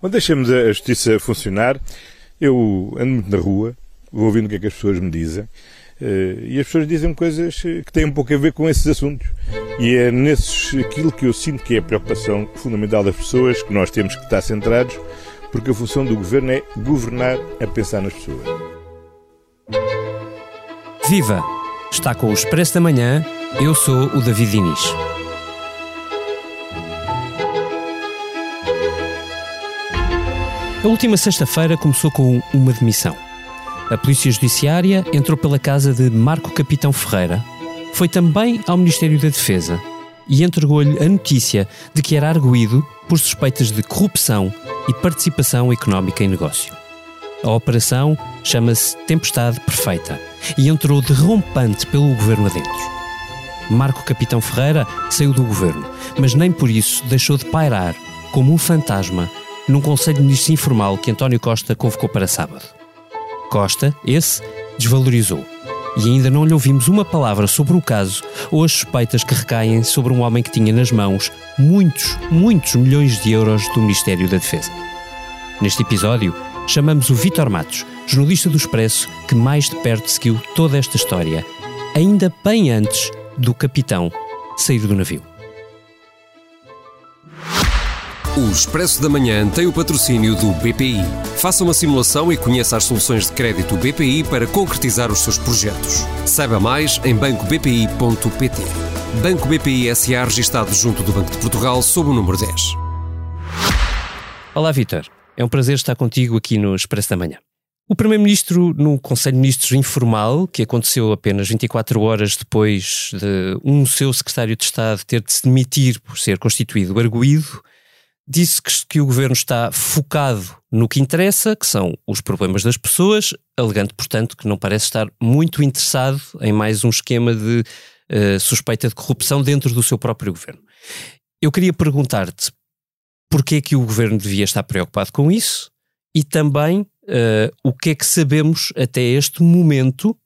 Quando deixamos a justiça funcionar, eu ando muito na rua, vou ouvindo o que é que as pessoas me dizem, eh, e as pessoas dizem coisas que têm um pouco a ver com esses assuntos. E é nesses aquilo que eu sinto que é a preocupação fundamental das pessoas, que nós temos que estar centrados, porque a função do governo é governar a pensar nas pessoas. Viva! Está com o Expresso da Manhã, eu sou o David Diniz. A última sexta-feira começou com uma demissão. A Polícia Judiciária entrou pela casa de Marco Capitão Ferreira, foi também ao Ministério da Defesa e entregou-lhe a notícia de que era arguído por suspeitas de corrupção e participação económica em negócio. A operação chama-se Tempestade Perfeita e entrou derrompante pelo governo adentro. Marco Capitão Ferreira saiu do governo, mas nem por isso deixou de pairar como um fantasma num Conselho de Ministros informal que António Costa convocou para sábado. Costa, esse, desvalorizou. E ainda não lhe ouvimos uma palavra sobre o caso ou as suspeitas que recaem sobre um homem que tinha nas mãos muitos, muitos milhões de euros do Ministério da Defesa. Neste episódio, chamamos o Vítor Matos, jornalista do Expresso, que mais de perto seguiu toda esta história, ainda bem antes do capitão sair do navio. O Expresso da Manhã tem o patrocínio do BPI. Faça uma simulação e conheça as soluções de crédito BPI para concretizar os seus projetos. Saiba mais em bancobpi.pt. Banco BPI SA registado junto do Banco de Portugal sob o número 10. Olá, Vitor. É um prazer estar contigo aqui no Expresso da Manhã. O Primeiro-Ministro, num Conselho de Ministros informal, que aconteceu apenas 24 horas depois de um seu secretário de Estado ter de se demitir por ser constituído arguído, disse que, que, o governo está focado no que interessa, que são os problemas das pessoas, alegando, portanto, que não parece estar muito interessado em mais um esquema de uh, suspeita de corrupção dentro do seu próprio governo. Eu queria perguntar-te porquê é que o governo devia estar preocupado com isso e também uh, o que é que sabemos até este momento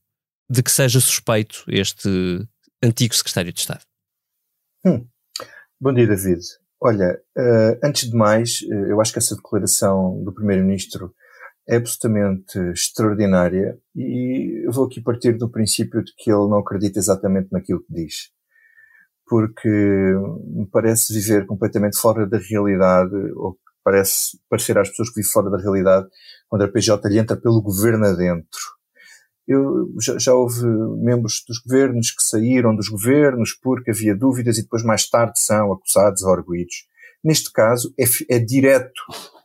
de que seja suspeito este antigo secretário de Estado. Hum. Bom dia, David. Olha, uh, antes de mais, uh, eu acho que essa declaração do Primeiro-Ministro é absolutamente extraordinária e eu vou aqui partir do princípio de que ele não acredita exatamente naquilo que diz. Porque me parece viver completamente fora da realidade, ou parece parecer às pessoas que vivem fora da realidade, quando a PJ lhe entra pelo governo adentro. Eu, já, já, houve membros dos governos que saíram dos governos porque havia dúvidas e depois mais tarde são acusados ou arguídos. Neste caso, é, é direto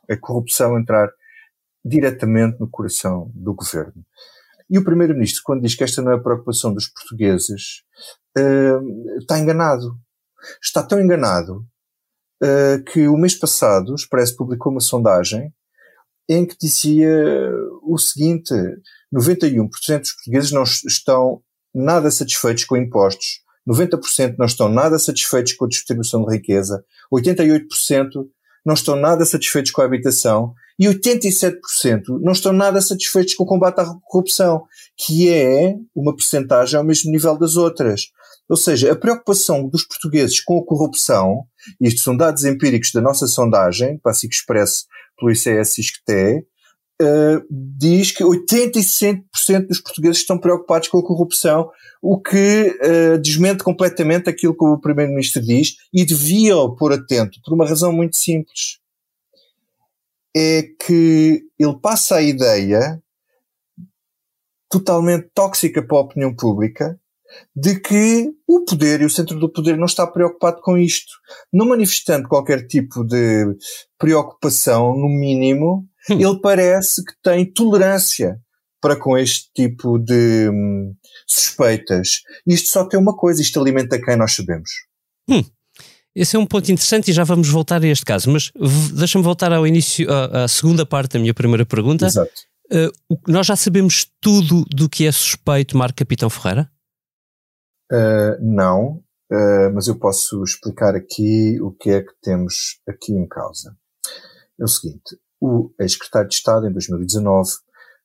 a corrupção entrar diretamente no coração do governo. E o Primeiro-Ministro, quando diz que esta não é a preocupação dos portugueses, uh, está enganado. Está tão enganado uh, que o mês passado o Expresso publicou uma sondagem em que dizia o seguinte: 91% dos portugueses não estão nada satisfeitos com impostos, 90% não estão nada satisfeitos com a distribuição de riqueza, 88% não estão nada satisfeitos com a habitação. E 87% não estão nada satisfeitos com o combate à corrupção, que é uma percentagem ao mesmo nível das outras. Ou seja, a preocupação dos portugueses com a corrupção, isto são dados empíricos da nossa sondagem, para que expresse pelo ICS ISCTE, uh, diz que 85% dos portugueses estão preocupados com a corrupção, o que uh, desmente completamente aquilo que o Primeiro-Ministro diz e devia pôr atento, por uma razão muito simples. É que ele passa a ideia totalmente tóxica para a opinião pública de que o poder e o centro do poder não está preocupado com isto. Não manifestando qualquer tipo de preocupação, no mínimo, hum. ele parece que tem tolerância para com este tipo de hum, suspeitas. Isto só tem uma coisa, isto alimenta quem nós sabemos. Hum. Esse é um ponto interessante e já vamos voltar a este caso, mas deixa-me voltar ao início, à, à, segunda parte da minha primeira pergunta. Exato. Uh, nós já sabemos tudo do que é suspeito Marco Capitão Ferreira? Uh, não, uh, mas eu posso explicar aqui o que é que temos aqui em causa. É o seguinte, o ex-secretário de Estado, em 2019,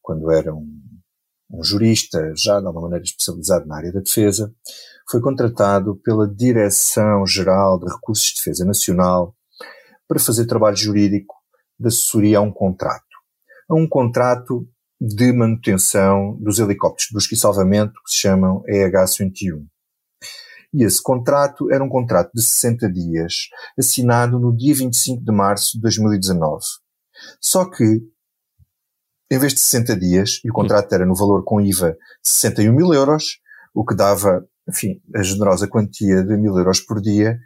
quando era um, um jurista já de alguma maneira especializado na área da defesa, foi contratado pela Direção-Geral de Recursos de Defesa Nacional para fazer trabalho jurídico de assessoria a um contrato. A um contrato de manutenção dos helicópteros de busca e salvamento que se chamam EH-101. E esse contrato era um contrato de 60 dias, assinado no dia 25 de março de 2019. Só que, em vez de 60 dias, e o contrato era no valor com IVA de 61 mil euros, o que dava, enfim, a generosa quantia de mil euros por dia,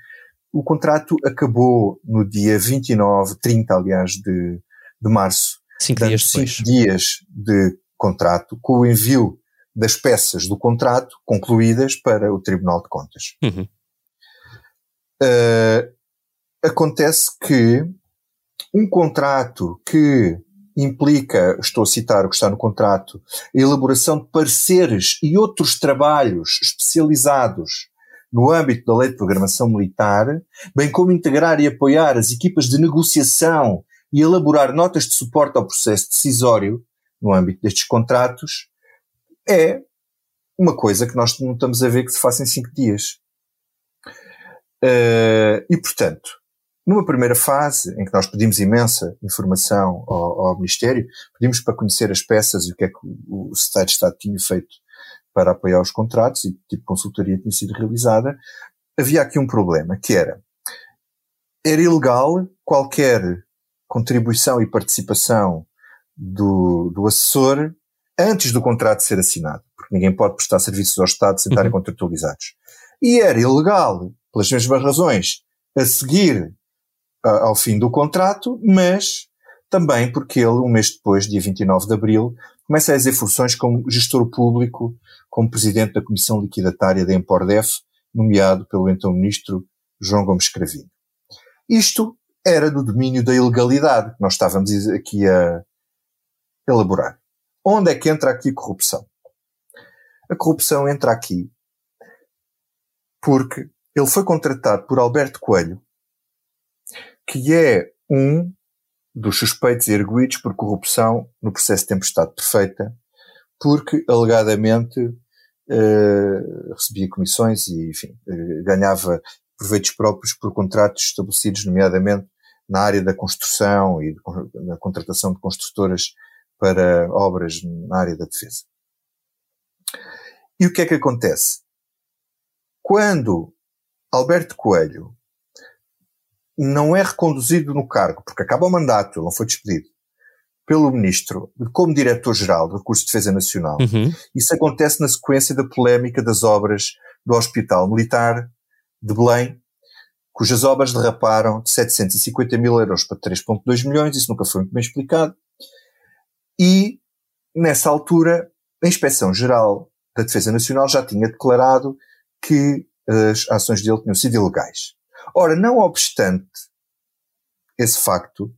o contrato acabou no dia 29, 30, aliás, de, de março. Cinco dias depois. Cinco dias de contrato, com o envio das peças do contrato concluídas para o Tribunal de Contas. Uhum. Uh, acontece que um contrato que implica, estou a citar o que está no contrato, a elaboração de pareceres e outros trabalhos especializados no âmbito da Lei de Programação Militar, bem como integrar e apoiar as equipas de negociação e elaborar notas de suporte ao processo decisório no âmbito destes contratos, é uma coisa que nós não estamos a ver que se faça em cinco dias. Uh, e, portanto, numa primeira fase, em que nós pedimos imensa informação ao, ao, Ministério, pedimos para conhecer as peças e o que é que o, o Secretário de Estado tinha feito para apoiar os contratos e que tipo de consultoria tinha sido realizada, havia aqui um problema, que era, era ilegal qualquer contribuição e participação do, do assessor antes do contrato ser assinado, porque ninguém pode prestar serviços ao Estado sem estarem uhum. contratualizados. E era ilegal, pelas mesmas razões, a seguir ao fim do contrato, mas também porque ele, um mês depois, dia 29 de abril, começa a exercer funções como gestor público, como presidente da Comissão Liquidatária da Empordef, nomeado pelo então ministro João Gomes Cravinho. Isto era do domínio da ilegalidade que nós estávamos aqui a elaborar. Onde é que entra aqui corrupção? A corrupção entra aqui porque ele foi contratado por Alberto Coelho, que é um dos suspeitos erguidos por corrupção no processo de tempestade perfeita, porque alegadamente uh, recebia comissões e, enfim, uh, ganhava proveitos próprios por contratos estabelecidos, nomeadamente na área da construção e de, na contratação de construtoras para obras na área da defesa. E o que é que acontece? Quando Alberto Coelho não é reconduzido no cargo, porque acaba o mandato, ele não foi despedido, pelo Ministro como Diretor-Geral do Recurso de Defesa Nacional, uhum. isso acontece na sequência da polémica das obras do Hospital Militar de Belém, cujas obras derraparam de 750 mil euros para 3,2 milhões, isso nunca foi muito bem explicado, e, nessa altura, a Inspeção-Geral da Defesa Nacional já tinha declarado que as ações dele tinham sido ilegais. Ora, não obstante esse facto,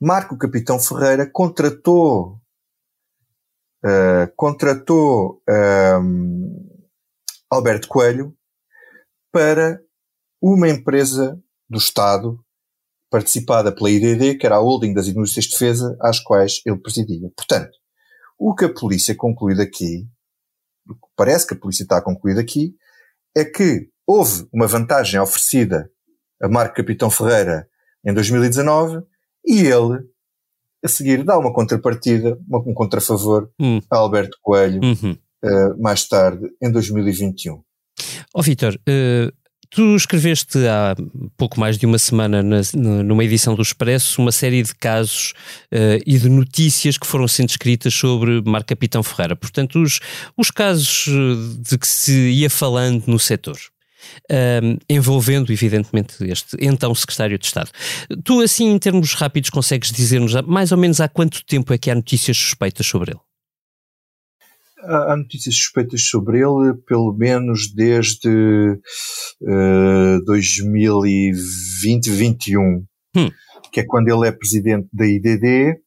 Marco Capitão Ferreira contratou uh, contratou um, Alberto Coelho para uma empresa do Estado participada pela IDD, que era a holding das indústrias de defesa, às quais ele presidia. Portanto, o que a polícia conclui daqui, parece que a polícia está a concluir daqui, é que houve uma vantagem oferecida a Marco Capitão Ferreira em 2019 e ele, a seguir, dá uma contrapartida, um contrafavor hum. a Alberto Coelho uhum. uh, mais tarde, em 2021. Ó oh, Vitor, uh, Tu escreveste há pouco mais de uma semana, na, numa edição do Expresso, uma série de casos uh, e de notícias que foram sendo escritas sobre Marco Capitão Ferreira. Portanto, os, os casos eh, de que se ia falando no setor. Uh, envolvendo, evidentemente, este então secretário de Estado. Tu, assim, em termos rápidos, consegues dizer-nos mais ou menos há quanto tempo é que há notícias suspeitas sobre ele? Há notícias suspeitas sobre ele, pelo menos desde uh, 2020-21, hum. que é quando ele é presidente da IDD.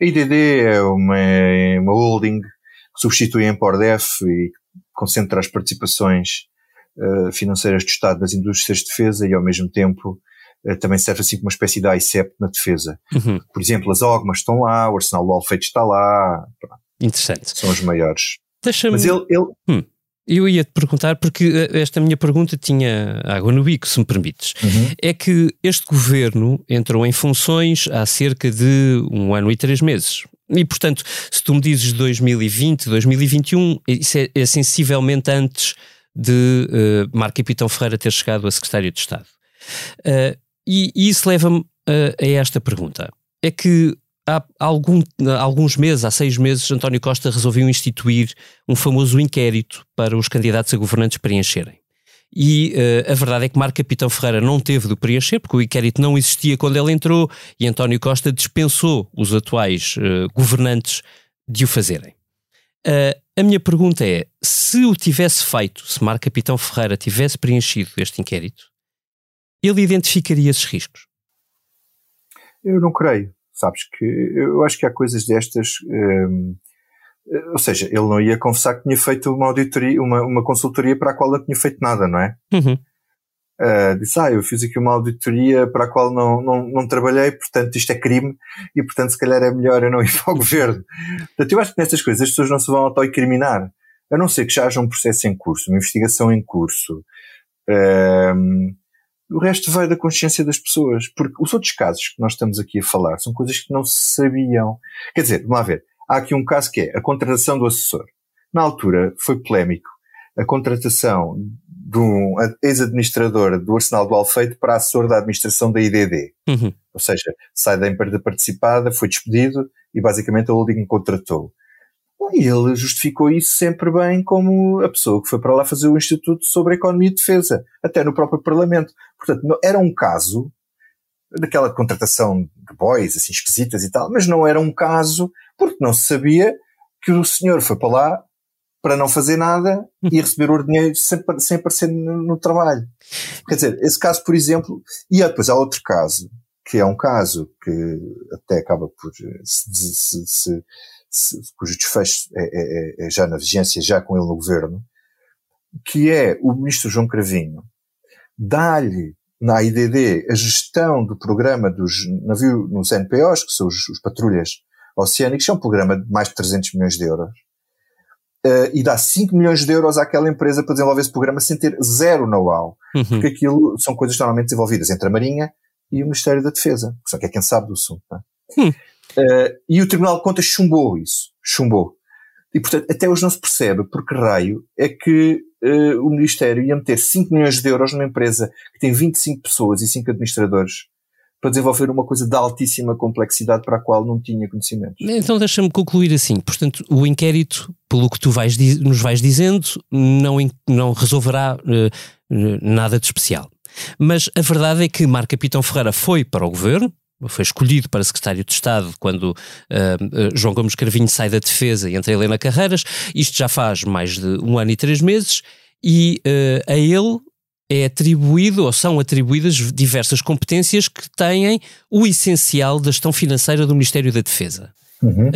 A IDD é uma, uma holding que substitui a Empordef e concentra as participações uh, financeiras do Estado das indústrias de defesa e ao mesmo tempo uh, também serve assim como uma espécie de ICEP na defesa. Uhum. Por exemplo, as OGMAs estão lá, o Arsenal do está lá. Interessante. São os maiores. Deixa-me. Mas ele, ele, hum. Eu ia te perguntar, porque eh, esta minha pergunta tinha água no bico, se me permites. Uhum. É que este governo entrou em funções há cerca de um ano e três meses. E, portanto, se tu me dizes 2020, 2021, isso é, é sensivelmente antes de uh, Marco Capitão Ferreira ter chegado a secretário de Estado. Uh, e, e, isso leva-me uh, a esta pergunta. É que há algum, alguns meses, há seis meses, António Costa resolveu instituir um famoso inquérito para os candidatos a governantes preencherem. E uh, a verdade é que Marco Capitão Ferreira não teve de preencher, porque o inquérito não existia quando ele entrou e António Costa dispensou os atuais uh, governantes de o fazerem. Uh, a minha pergunta é: se o tivesse feito, se Marco Capitão Ferreira tivesse preenchido este inquérito, ele identificaria esses riscos? Eu não creio. Sabes que eu acho que há coisas destas. Hum, ou seja, ele não ia confessar que tinha feito uma auditoria, uma, uma consultoria para a qual não tinha feito nada, não é? Uhum. Uh, disse, ah, eu fiz aqui uma auditoria para a qual não, não, não trabalhei, portanto isto é crime e portanto se calhar é melhor eu não ir para o governo. Portanto, eu acho que nestas coisas as pessoas não se vão auto-incriminar. A não ser que já haja um processo em curso, uma investigação em curso. Uh, o resto vai da consciência das pessoas, porque os outros casos que nós estamos aqui a falar são coisas que não se sabiam. Quer dizer, vamos lá ver, há aqui um caso que é a contratação do assessor. Na altura foi polémico a contratação de um ex-administrador do Arsenal do Alfeite para assessor da administração da IDD. Uhum. Ou seja, sai da empresa participada, foi despedido e basicamente a holding contratou. E ele justificou isso sempre bem como a pessoa que foi para lá fazer o Instituto sobre Economia e Defesa, até no próprio Parlamento. Portanto, era um caso daquela contratação de boys, assim, esquisitas e tal, mas não era um caso porque não se sabia que o senhor foi para lá para não fazer nada e receber o dinheiro sem, sem aparecer no, no, trabalho. Quer dizer, esse caso, por exemplo, e depois há outro caso, que é um caso que até acaba por se, se, se cujo desfecho é, é, é, é, já na vigência, já com ele no governo, que é o ministro João Cravinho dá-lhe na IDD a gestão do programa dos navios nos NPOs, que são os, os patrulhas oceânicos, que é um programa de mais de 300 milhões de euros, uh, e dá 5 milhões de euros àquela empresa para desenvolver esse programa sem ter zero know-how. Uhum. Porque aquilo são coisas normalmente desenvolvidas entre a Marinha e o Ministério da Defesa, que é quem sabe do assunto. É? Hum. Uh, e o Tribunal de Contas chumbou isso. Chumbou. E, portanto, até hoje não se percebe por que raio é que uh, o Ministério ia meter 5 milhões de euros numa empresa que tem 25 pessoas e 5 administradores para desenvolver uma coisa de altíssima complexidade para a qual não tinha conhecimento. Então deixa-me concluir assim. Portanto, o inquérito, pelo que tu vais, nos vais dizendo, não, não resolverá uh, nada de especial. Mas a verdade é que Marco Capitão Ferreira foi para o governo, foi escolhido para secretário de Estado quando uh, uh, João Gomes Carvinho sai da defesa e entra Helena Carreiras. Isto já faz mais de um ano e três meses e uh, a ele é atribuído ou são atribuídas diversas competências que têm o essencial da gestão financeira do Ministério da Defesa. Uhum.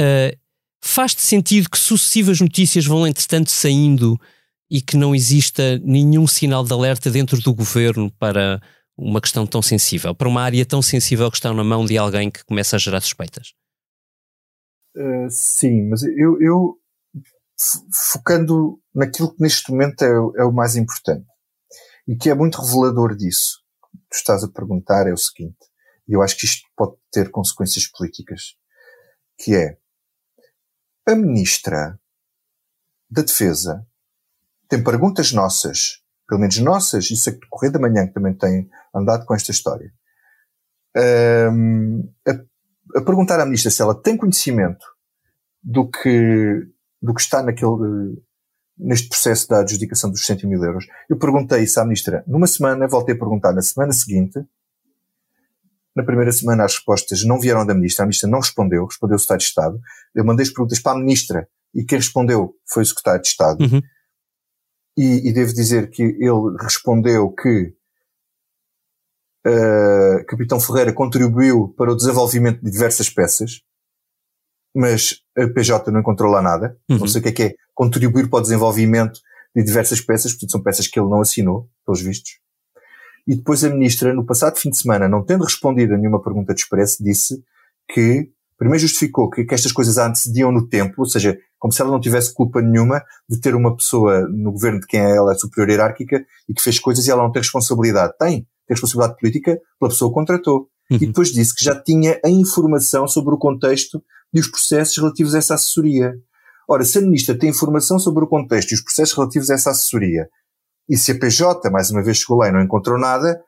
Faz-te sentido que sucessivas notícias vão, entretanto, saindo e que não exista nenhum sinal de alerta dentro do governo para uma questão tão sensível, para uma área tão sensível que está na mão de alguém que começa a gerar suspeitas? Uh, sim, mas eu, eu focando naquilo que neste momento é, é, o mais importante e que é muito revelador disso. Tu estás a perguntar é o seguinte, e eu acho que isto pode ter consequências políticas, que é a ministra da Defesa tem perguntas nossas pelo menos nossas, isso é Correio da Manhã que também tem andado com esta história, um, a, a, perguntar à ministra se ela tem conhecimento do que, do que está naquele, neste processo da adjudicação dos 100 mil euros. Eu perguntei isso à ministra numa semana, voltei a perguntar na semana seguinte. Na primeira semana as respostas não vieram da ministra, a ministra não respondeu, respondeu o Estado de Estado. Eu mandei as perguntas para a ministra e quem respondeu foi o Secretário de Estado. Uhum e, e devo dizer que ele respondeu que uh, Capitão Ferreira contribuiu para o desenvolvimento de diversas peças, mas a PJ não encontrou lá nada. Uhum. Não sei o que é que é contribuir para o desenvolvimento de diversas peças, portanto são peças que ele não assinou, pelos vistos. E depois a ministra, no passado fim de semana, não tendo respondido a nenhuma pergunta de expresso, disse que, primeiro justificou que, que estas coisas antecediam no tempo, ou seja, como se ela não tivesse culpa nenhuma de ter uma pessoa no governo de quem ela é superior hierárquica e que fez coisas e ela não tem responsabilidade. Tem, tem responsabilidade política pela pessoa que contratou. Uhum. E depois disse que já tinha a informação sobre o contexto e os processos relativos a essa assessoria. Ora, se a ministra tem informação sobre o contexto e os processos relativos a essa assessoria, e se a PJ, mais uma vez, chegou lá e não encontrou nada,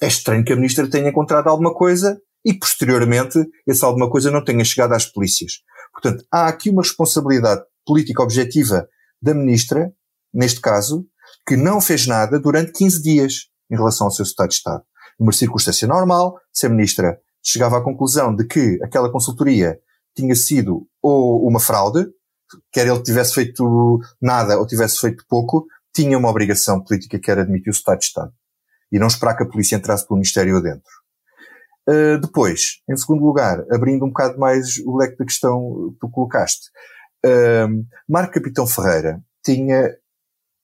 é estranho que a ministra tenha encontrado alguma coisa e, posteriormente, essa alguma coisa não tenha chegado às polícias. Portanto, há aqui uma responsabilidade política objetiva da ministra, neste caso, que não fez nada durante 15 dias em relação ao seu estado de Estado. Numa circunstância normal, se a ministra chegava à conclusão de que aquela consultoria tinha sido ou uma fraude, quer ele tivesse feito nada ou tivesse feito pouco, tinha uma obrigação política que era admitir o estado de Estado. E não esperar que a polícia entrasse pelo Ministério adentro. Uh, depois, em segundo lugar, abrindo um bocado mais o leque da questão que tu colocaste, uh, Marco Capitão Ferreira tinha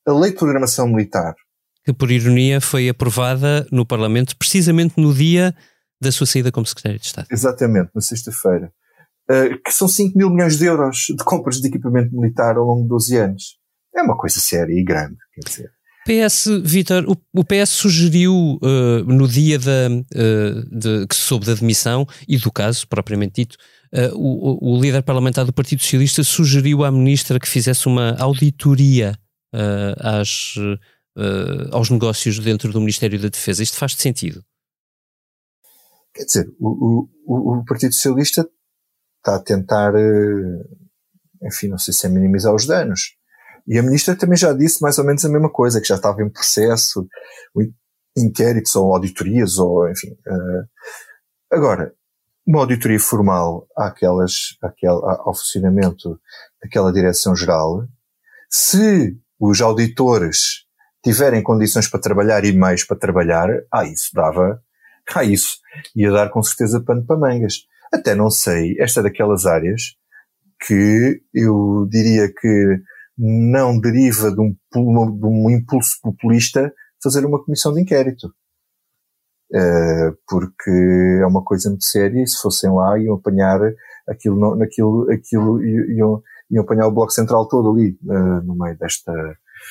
a lei de programação militar. Que, por ironia, foi aprovada no Parlamento precisamente no dia da sua saída como Secretário de Estado. Exatamente, na sexta-feira. Uh, que são 5 mil milhões de euros de compras de equipamento militar ao longo de 12 anos. É uma coisa séria e grande, quer dizer. PS, Vitor, o, o, PS sugeriu uh, no dia da, uh, de, que se soube da demissão e do caso, propriamente dito, uh, o, o, líder parlamentar do Partido Socialista sugeriu à ministra que fizesse uma auditoria às, aos negócios dentro do Ministério da Defesa. Isto faz sentido? Quer dizer, o, o Partido Socialista está a tentar, enfim, não sei se é minimizar os danos e a ministra também já disse mais ou menos a mesma coisa, que já estava em processo, inquéritos ou auditorias, ou enfim. Uh, agora, uma auditoria formal àquelas, àquele, ao funcionamento daquela direção-geral, se os auditores tiverem condições para trabalhar e meios para trabalhar, ah, isso dava, ah, isso ia dar com certeza pano para mangas. Até não sei, esta é daquelas áreas que eu diria que não deriva de um, de um impulso populista fazer uma comissão de inquérito. Uh, porque é uma coisa muito séria e se fossem lá iam apanhar aquilo, naquilo, aquilo, iam, iam apanhar o Bloco Central todo ali, uh, no meio desta,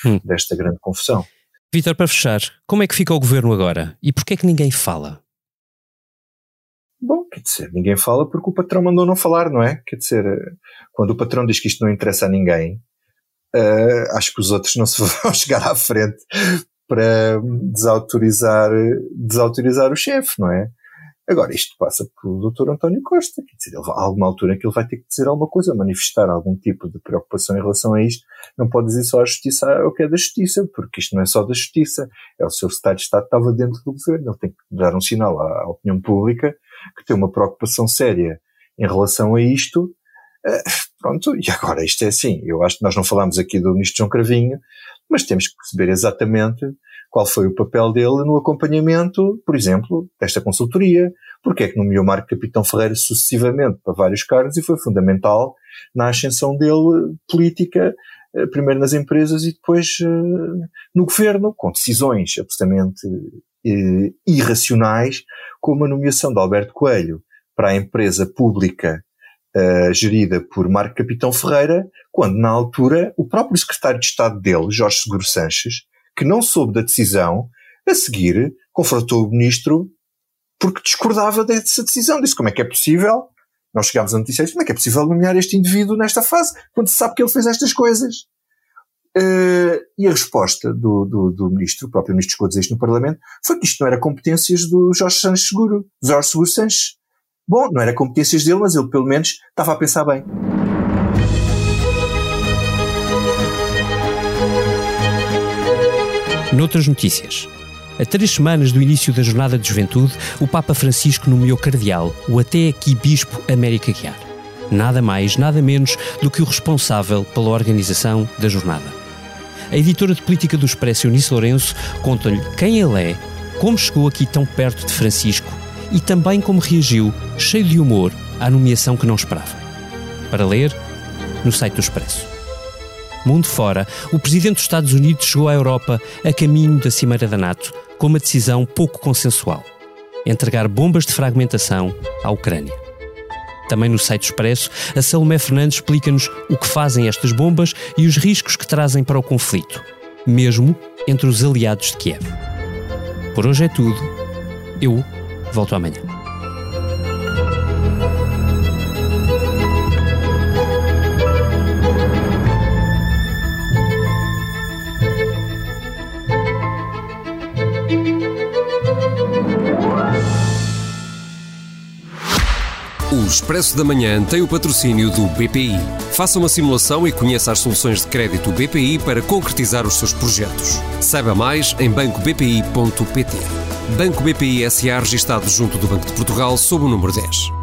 hum. desta grande confusão. Vítor, para fechar, como é que fica o governo agora? E porquê é que ninguém fala? Bom, quer dizer, ninguém fala porque o patrão mandou não falar, não é? Quer dizer, quando o patrão diz que isto não interessa a ninguém, uh, acho que os outros não se vão chegar à frente para desautorizar, desautorizar o chefe, não é? Agora, isto passa pelo Dr. António Costa, quer dizer, há alguma altura que ele vai ter que dizer alguma coisa, manifestar algum tipo de preocupação em relação a isto. Não pode dizer só a justiça o que é da justiça, porque isto não é só da justiça, é o seu Estado de Estado estava dentro do governo. Ele tem que dar um sinal à, à opinião pública que tem uma preocupação séria em relação a isto Uh, pronto, e agora isto é assim. Eu acho que nós não falamos aqui do ministro João Cravinho, mas temos que perceber exatamente qual foi o papel dele no acompanhamento, por exemplo, desta consultoria, porque é que nomeou Marco Capitão Ferreira sucessivamente para vários cargos e foi fundamental na ascensão dele política, eh, primeiro nas empresas e depois uh, no governo, com decisões absolutamente uh, irracionais, como a nomeação de Alberto Coelho para a empresa pública uh, gerida por Marco Capitão Ferreira, quando na altura o próprio secretário de Estado dele, Jorge Seguro Sanches, que não soube da decisão, a seguir confrontou o ministro porque discordava dessa decisão. Disse como é que é possível, nós chegámos a notícia, como é que é possível nomear este indivíduo nesta fase, quando se sabe que ele fez estas coisas. Uh, e a resposta do, do, do, ministro, o próprio ministro chegou a dizer isto no Parlamento, foi que isto não era competências do Jorge Sanches Seguro, Jorge Seguro Sanches. Bom, não era competências dele, mas ele pelo menos estava a pensar bem. Noutras notícias. A três semanas do início da Jornada de Juventude, o Papa Francisco nomeou cardeal o até aqui Bispo América Guiar. Nada mais, nada menos do que o responsável pela organização da jornada. A editora de política do Expresso, Eunice Lourenço, conta-lhe quem ele é, como chegou aqui tão perto de Francisco e também como reagiu, cheio de humor, à nomeação que não esperava. Para ler, no site do Expresso. Mundo fora, o presidente dos Estados Unidos chegou à Europa a caminho da Cimeira da NATO com uma decisão pouco consensual: entregar bombas de fragmentação à Ucrânia. Também no site Expresso, a Salomé Fernandes explica-nos o que fazem estas bombas e os riscos que trazem para o conflito, mesmo entre os aliados de Kiev. Por hoje é tudo. Eu volto amanhã. O Expresso da Manhã tem o patrocínio do BPI. Faça uma simulação e conheça as soluções de crédito BPI para concretizar os seus projetos. Saiba mais em bancobpi.pt. Banco BPI SA registado junto do Banco de Portugal sob o número 10.